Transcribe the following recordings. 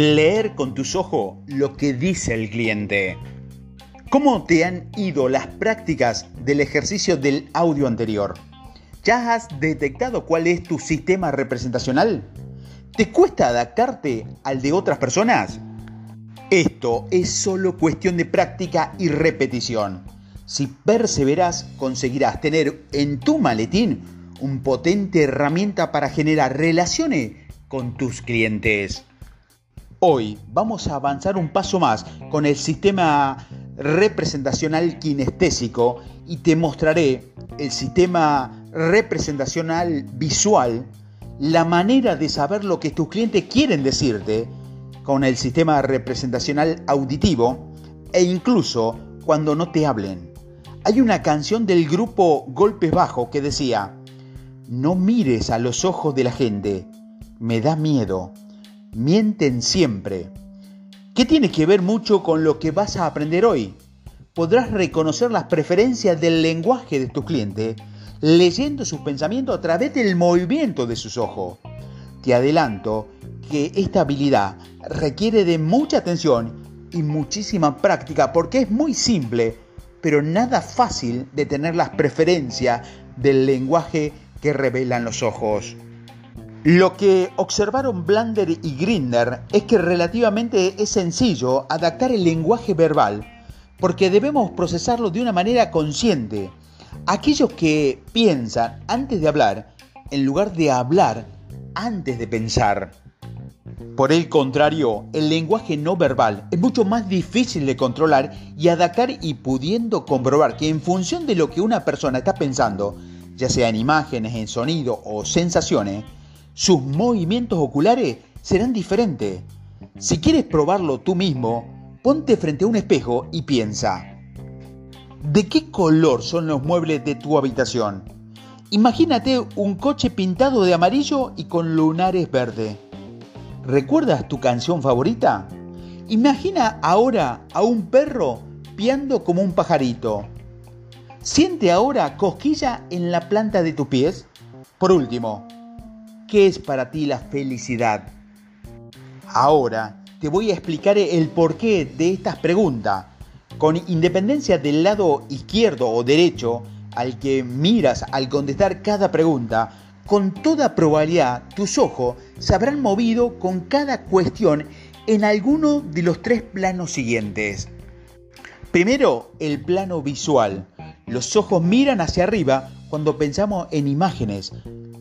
Leer con tus ojos lo que dice el cliente. ¿Cómo te han ido las prácticas del ejercicio del audio anterior? ¿Ya has detectado cuál es tu sistema representacional? ¿Te cuesta adaptarte al de otras personas? Esto es solo cuestión de práctica y repetición. Si perseveras, conseguirás tener en tu maletín un potente herramienta para generar relaciones con tus clientes. Hoy vamos a avanzar un paso más con el sistema representacional kinestésico y te mostraré el sistema representacional visual, la manera de saber lo que tus clientes quieren decirte con el sistema representacional auditivo e incluso cuando no te hablen. Hay una canción del grupo Golpes Bajo que decía, no mires a los ojos de la gente, me da miedo mienten siempre. ¿Qué tiene que ver mucho con lo que vas a aprender hoy? Podrás reconocer las preferencias del lenguaje de tu cliente leyendo sus pensamientos a través del movimiento de sus ojos. Te adelanto que esta habilidad requiere de mucha atención y muchísima práctica porque es muy simple, pero nada fácil de tener las preferencias del lenguaje que revelan los ojos. Lo que observaron Blander y Grinder es que relativamente es sencillo adaptar el lenguaje verbal porque debemos procesarlo de una manera consciente. Aquellos que piensan antes de hablar, en lugar de hablar antes de pensar. Por el contrario, el lenguaje no verbal es mucho más difícil de controlar y adaptar y pudiendo comprobar que en función de lo que una persona está pensando, ya sea en imágenes, en sonido o sensaciones, sus movimientos oculares serán diferentes. Si quieres probarlo tú mismo, ponte frente a un espejo y piensa, ¿de qué color son los muebles de tu habitación? Imagínate un coche pintado de amarillo y con lunares verdes. ¿Recuerdas tu canción favorita? Imagina ahora a un perro piando como un pajarito. Siente ahora cosquilla en la planta de tus pies. Por último, ¿Qué es para ti la felicidad? Ahora te voy a explicar el porqué de estas preguntas. Con independencia del lado izquierdo o derecho al que miras al contestar cada pregunta, con toda probabilidad tus ojos se habrán movido con cada cuestión en alguno de los tres planos siguientes. Primero, el plano visual. Los ojos miran hacia arriba cuando pensamos en imágenes,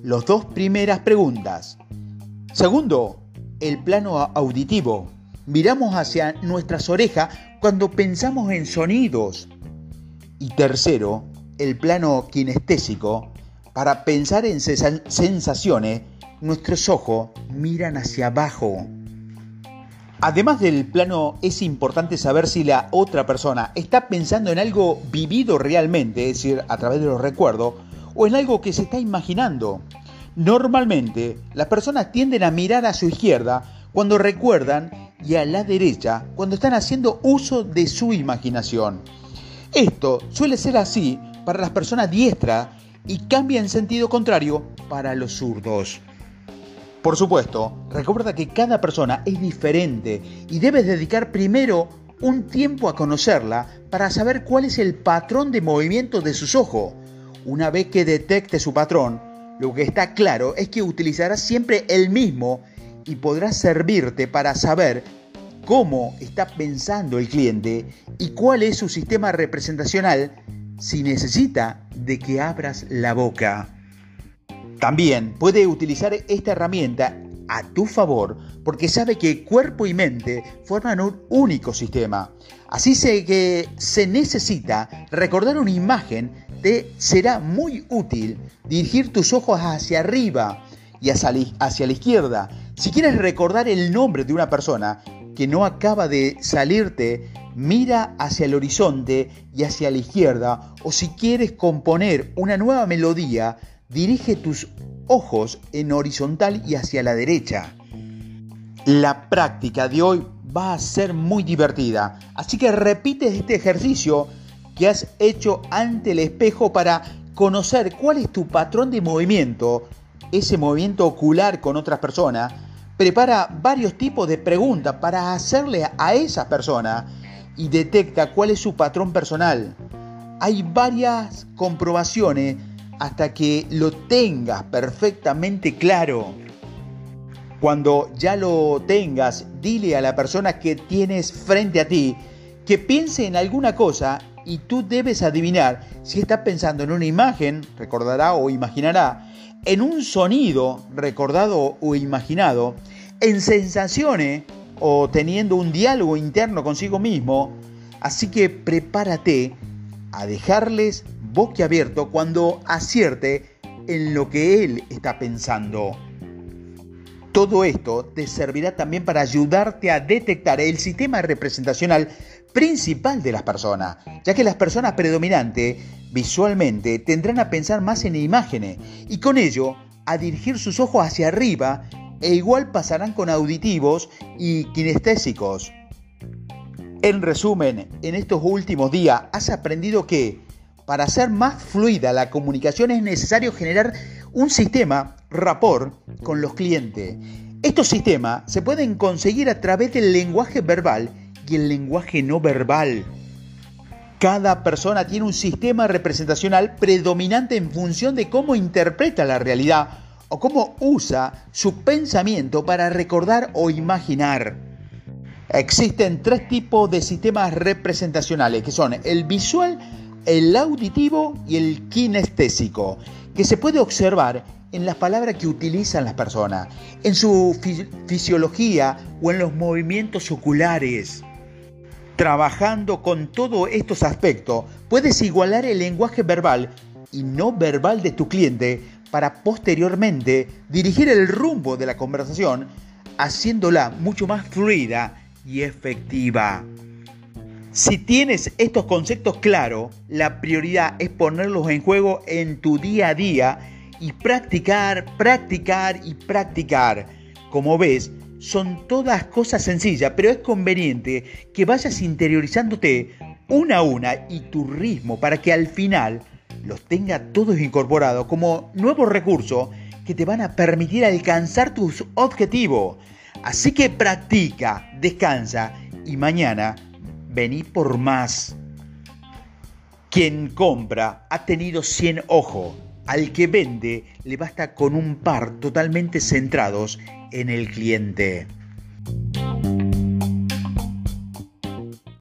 las dos primeras preguntas. Segundo, el plano auditivo. Miramos hacia nuestras orejas cuando pensamos en sonidos. Y tercero, el plano kinestésico. Para pensar en sensaciones, nuestros ojos miran hacia abajo. Además del plano, es importante saber si la otra persona está pensando en algo vivido realmente, es decir, a través de los recuerdos, o en algo que se está imaginando. Normalmente, las personas tienden a mirar a su izquierda cuando recuerdan y a la derecha cuando están haciendo uso de su imaginación. Esto suele ser así para las personas diestras y cambia en sentido contrario para los zurdos. Por supuesto, recuerda que cada persona es diferente y debes dedicar primero un tiempo a conocerla para saber cuál es el patrón de movimiento de sus ojos una vez que detecte su patrón, lo que está claro es que utilizarás siempre el mismo y podrás servirte para saber cómo está pensando el cliente y cuál es su sistema representacional si necesita de que abras la boca. También puede utilizar esta herramienta a tu favor porque sabe que cuerpo y mente forman un único sistema. Así que se necesita recordar una imagen será muy útil dirigir tus ojos hacia arriba y hacia la izquierda. Si quieres recordar el nombre de una persona que no acaba de salirte, mira hacia el horizonte y hacia la izquierda. O si quieres componer una nueva melodía, dirige tus ojos en horizontal y hacia la derecha. La práctica de hoy va a ser muy divertida, así que repite este ejercicio que has hecho ante el espejo para conocer cuál es tu patrón de movimiento, ese movimiento ocular con otras personas, Prepara varios tipos de preguntas para hacerle a esa persona y detecta cuál es su patrón personal. Hay varias comprobaciones hasta que lo tengas perfectamente claro. Cuando ya lo tengas, dile a la persona que tienes frente a ti que piense en alguna cosa y tú debes adivinar si está pensando en una imagen, recordará o imaginará, en un sonido recordado o imaginado, en sensaciones o teniendo un diálogo interno consigo mismo. Así que prepárate a dejarles boquiabierto cuando acierte en lo que él está pensando. Todo esto te servirá también para ayudarte a detectar el sistema representacional principal de las personas, ya que las personas predominantes visualmente tendrán a pensar más en imágenes y con ello a dirigir sus ojos hacia arriba e igual pasarán con auditivos y kinestésicos. En resumen, en estos últimos días has aprendido que para hacer más fluida la comunicación es necesario generar un sistema rapport con los clientes. Estos sistemas se pueden conseguir a través del lenguaje verbal y el lenguaje no verbal. Cada persona tiene un sistema representacional predominante en función de cómo interpreta la realidad o cómo usa su pensamiento para recordar o imaginar. Existen tres tipos de sistemas representacionales, que son el visual, el auditivo y el kinestésico, que se puede observar en las palabras que utilizan las personas, en su fisiología o en los movimientos oculares. Trabajando con todos estos aspectos, puedes igualar el lenguaje verbal y no verbal de tu cliente para posteriormente dirigir el rumbo de la conversación, haciéndola mucho más fluida y efectiva. Si tienes estos conceptos claros, la prioridad es ponerlos en juego en tu día a día y practicar, practicar y practicar. Como ves, son todas cosas sencillas, pero es conveniente que vayas interiorizándote una a una y tu ritmo para que al final los tenga todos incorporados como nuevos recursos que te van a permitir alcanzar tus objetivos. Así que practica, descansa y mañana vení por más. Quien compra ha tenido 100 ojos. Al que vende le basta con un par totalmente centrados en el cliente.